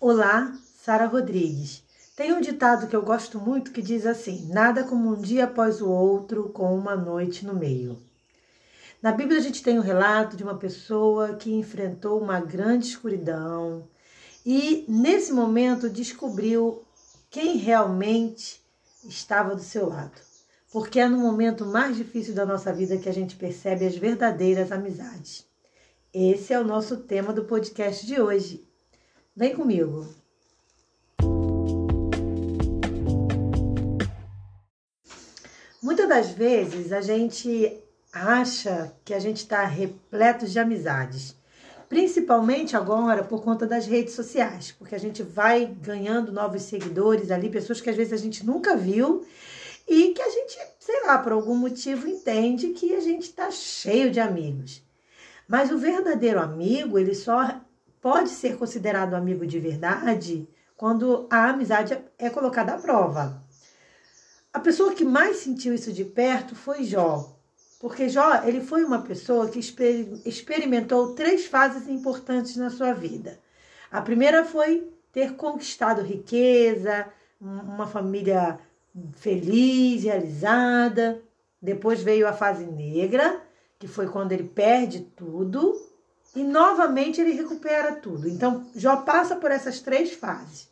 Olá, Sara Rodrigues. Tem um ditado que eu gosto muito que diz assim: nada como um dia após o outro com uma noite no meio. Na Bíblia a gente tem um relato de uma pessoa que enfrentou uma grande escuridão e nesse momento descobriu quem realmente estava do seu lado. Porque é no momento mais difícil da nossa vida que a gente percebe as verdadeiras amizades. Esse é o nosso tema do podcast de hoje. Vem comigo. Muitas das vezes a gente acha que a gente está repleto de amizades, principalmente agora por conta das redes sociais, porque a gente vai ganhando novos seguidores ali, pessoas que às vezes a gente nunca viu e que a gente, sei lá, por algum motivo entende que a gente está cheio de amigos. Mas o verdadeiro amigo, ele só pode ser considerado amigo de verdade quando a amizade é colocada à prova. A pessoa que mais sentiu isso de perto foi Jó, porque Jó ele foi uma pessoa que experimentou três fases importantes na sua vida. A primeira foi ter conquistado riqueza, uma família feliz, realizada. Depois veio a fase negra, que foi quando ele perde tudo e novamente ele recupera tudo. Então, Jó passa por essas três fases.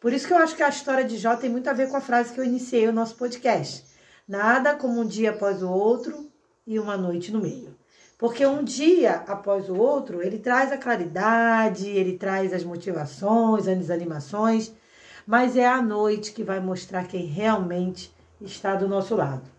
Por isso que eu acho que a história de Jó tem muito a ver com a frase que eu iniciei o nosso podcast. Nada como um dia após o outro e uma noite no meio. Porque um dia após o outro, ele traz a claridade, ele traz as motivações, as animações, mas é a noite que vai mostrar quem realmente está do nosso lado.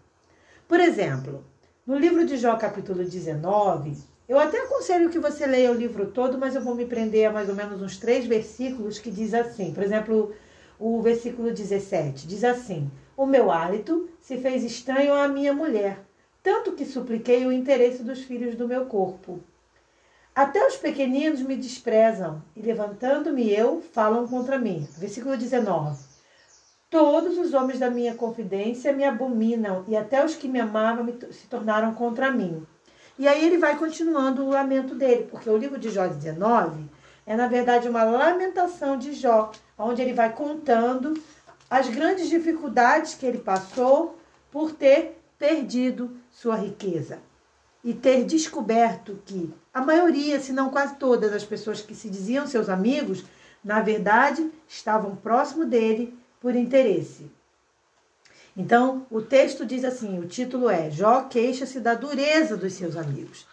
Por exemplo, no livro de Jó, capítulo 19, eu até aconselho que você leia o livro todo, mas eu vou me prender a mais ou menos uns três versículos que diz assim. Por exemplo, o versículo 17 diz assim: O meu hálito se fez estranho à minha mulher, tanto que supliquei o interesse dos filhos do meu corpo. Até os pequeninos me desprezam, e levantando-me eu, falam contra mim. Versículo 19. Todos os homens da minha confidência me abominam, e até os que me amavam se tornaram contra mim. E aí ele vai continuando o lamento dele, porque o livro de Jó 19 é, na verdade, uma lamentação de Jó, onde ele vai contando as grandes dificuldades que ele passou por ter perdido sua riqueza e ter descoberto que a maioria, se não quase todas as pessoas que se diziam seus amigos, na verdade, estavam próximo dele por interesse. Então, o texto diz assim: o título é Jó queixa-se da dureza dos seus amigos.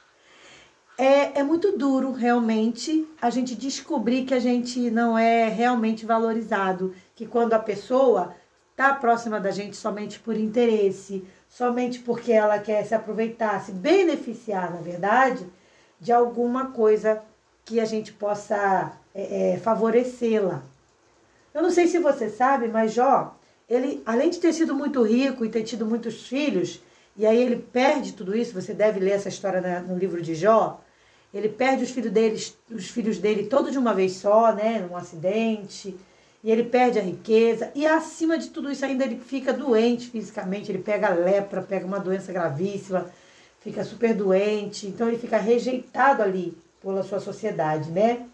É, é muito duro, realmente, a gente descobrir que a gente não é realmente valorizado, que quando a pessoa está próxima da gente somente por interesse, somente porque ela quer se aproveitar, se beneficiar, na verdade, de alguma coisa que a gente possa é, é, favorecê-la. Eu não sei se você sabe, mas Jó, ele, além de ter sido muito rico e ter tido muitos filhos, e aí ele perde tudo isso, você deve ler essa história no livro de Jó, ele perde os filhos, os filhos dele todos de uma vez só, né, num acidente, e ele perde a riqueza, e acima de tudo isso ainda ele fica doente fisicamente, ele pega lepra, pega uma doença gravíssima, fica super doente, então ele fica rejeitado ali pela sua sociedade, né?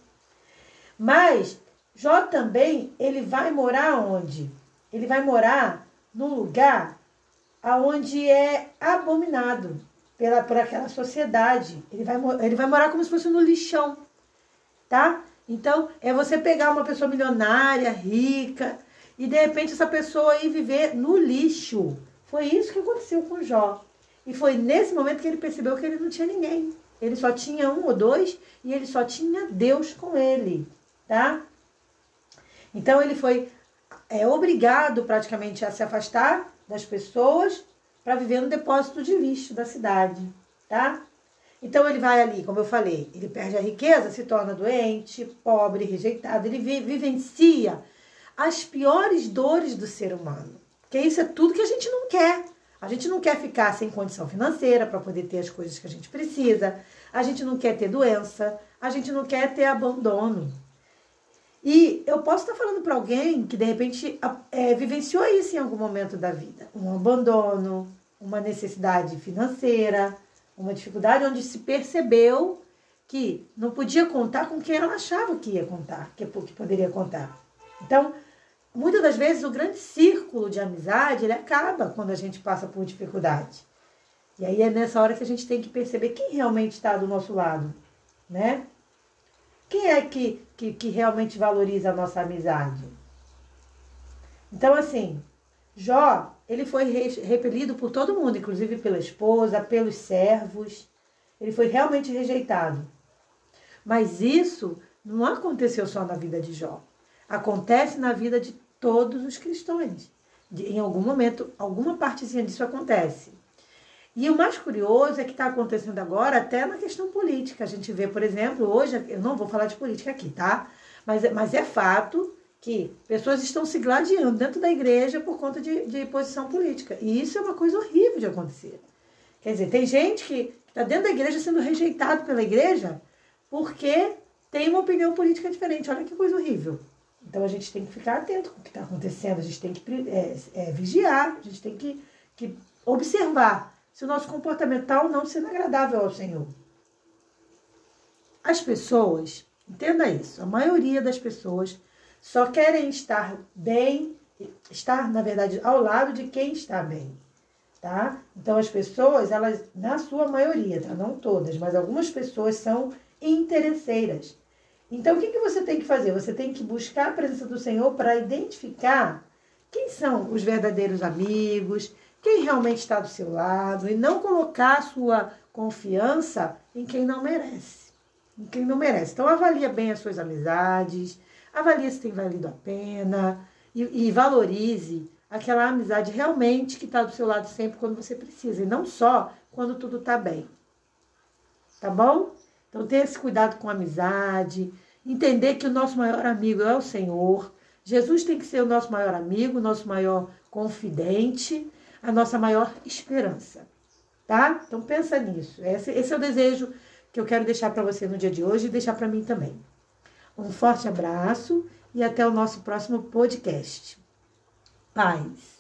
Mas Jó também, ele vai morar onde? Ele vai morar num lugar aonde é abominado pela, por aquela sociedade. Ele vai, ele vai morar como se fosse no lixão, tá? Então, é você pegar uma pessoa milionária, rica, e de repente essa pessoa ir viver no lixo. Foi isso que aconteceu com Jó. E foi nesse momento que ele percebeu que ele não tinha ninguém. Ele só tinha um ou dois e ele só tinha Deus com ele, tá? Então ele foi é obrigado praticamente a se afastar das pessoas para viver no depósito de lixo da cidade, tá? Então ele vai ali, como eu falei, ele perde a riqueza, se torna doente, pobre, rejeitado, ele vivencia as piores dores do ser humano. Porque isso é tudo que a gente não quer. A gente não quer ficar sem condição financeira para poder ter as coisas que a gente precisa. A gente não quer ter doença. A gente não quer ter abandono. E eu posso estar falando para alguém que de repente é, vivenciou isso em algum momento da vida, um abandono, uma necessidade financeira, uma dificuldade onde se percebeu que não podia contar com quem ela achava que ia contar, que, que poderia contar. Então, muitas das vezes o grande círculo de amizade ele acaba quando a gente passa por dificuldade. E aí é nessa hora que a gente tem que perceber quem realmente está do nosso lado, né? Quem é que, que, que realmente valoriza a nossa amizade? Então, assim, Jó, ele foi repelido por todo mundo, inclusive pela esposa, pelos servos. Ele foi realmente rejeitado. Mas isso não aconteceu só na vida de Jó. Acontece na vida de todos os cristãos. em algum momento, alguma partezinha disso acontece. E o mais curioso é que está acontecendo agora até na questão política. A gente vê, por exemplo, hoje, eu não vou falar de política aqui, tá? Mas, mas é fato que pessoas estão se gladiando dentro da igreja por conta de, de posição política. E isso é uma coisa horrível de acontecer. Quer dizer, tem gente que está dentro da igreja sendo rejeitado pela igreja porque tem uma opinião política diferente. Olha que coisa horrível. Então a gente tem que ficar atento com o que está acontecendo, a gente tem que é, é, vigiar, a gente tem que, que observar se o nosso comportamento está ou não sendo agradável ao Senhor. As pessoas, entenda isso, a maioria das pessoas só querem estar bem, estar, na verdade, ao lado de quem está bem. Tá? Então as pessoas, elas, na sua maioria, tá? não todas, mas algumas pessoas são interesseiras. Então, o que, que você tem que fazer? Você tem que buscar a presença do Senhor para identificar quem são os verdadeiros amigos, quem realmente está do seu lado, e não colocar sua confiança em quem não merece. Em quem não merece. Então, avalia bem as suas amizades, avalia se tem valido a pena e, e valorize aquela amizade realmente que está do seu lado sempre quando você precisa, e não só quando tudo está bem. Tá bom? Então, ter esse cuidado com a amizade, entender que o nosso maior amigo é o Senhor. Jesus tem que ser o nosso maior amigo, nosso maior confidente, a nossa maior esperança. Tá? Então, pensa nisso. Esse, esse é o desejo que eu quero deixar para você no dia de hoje e deixar para mim também. Um forte abraço e até o nosso próximo podcast. Paz.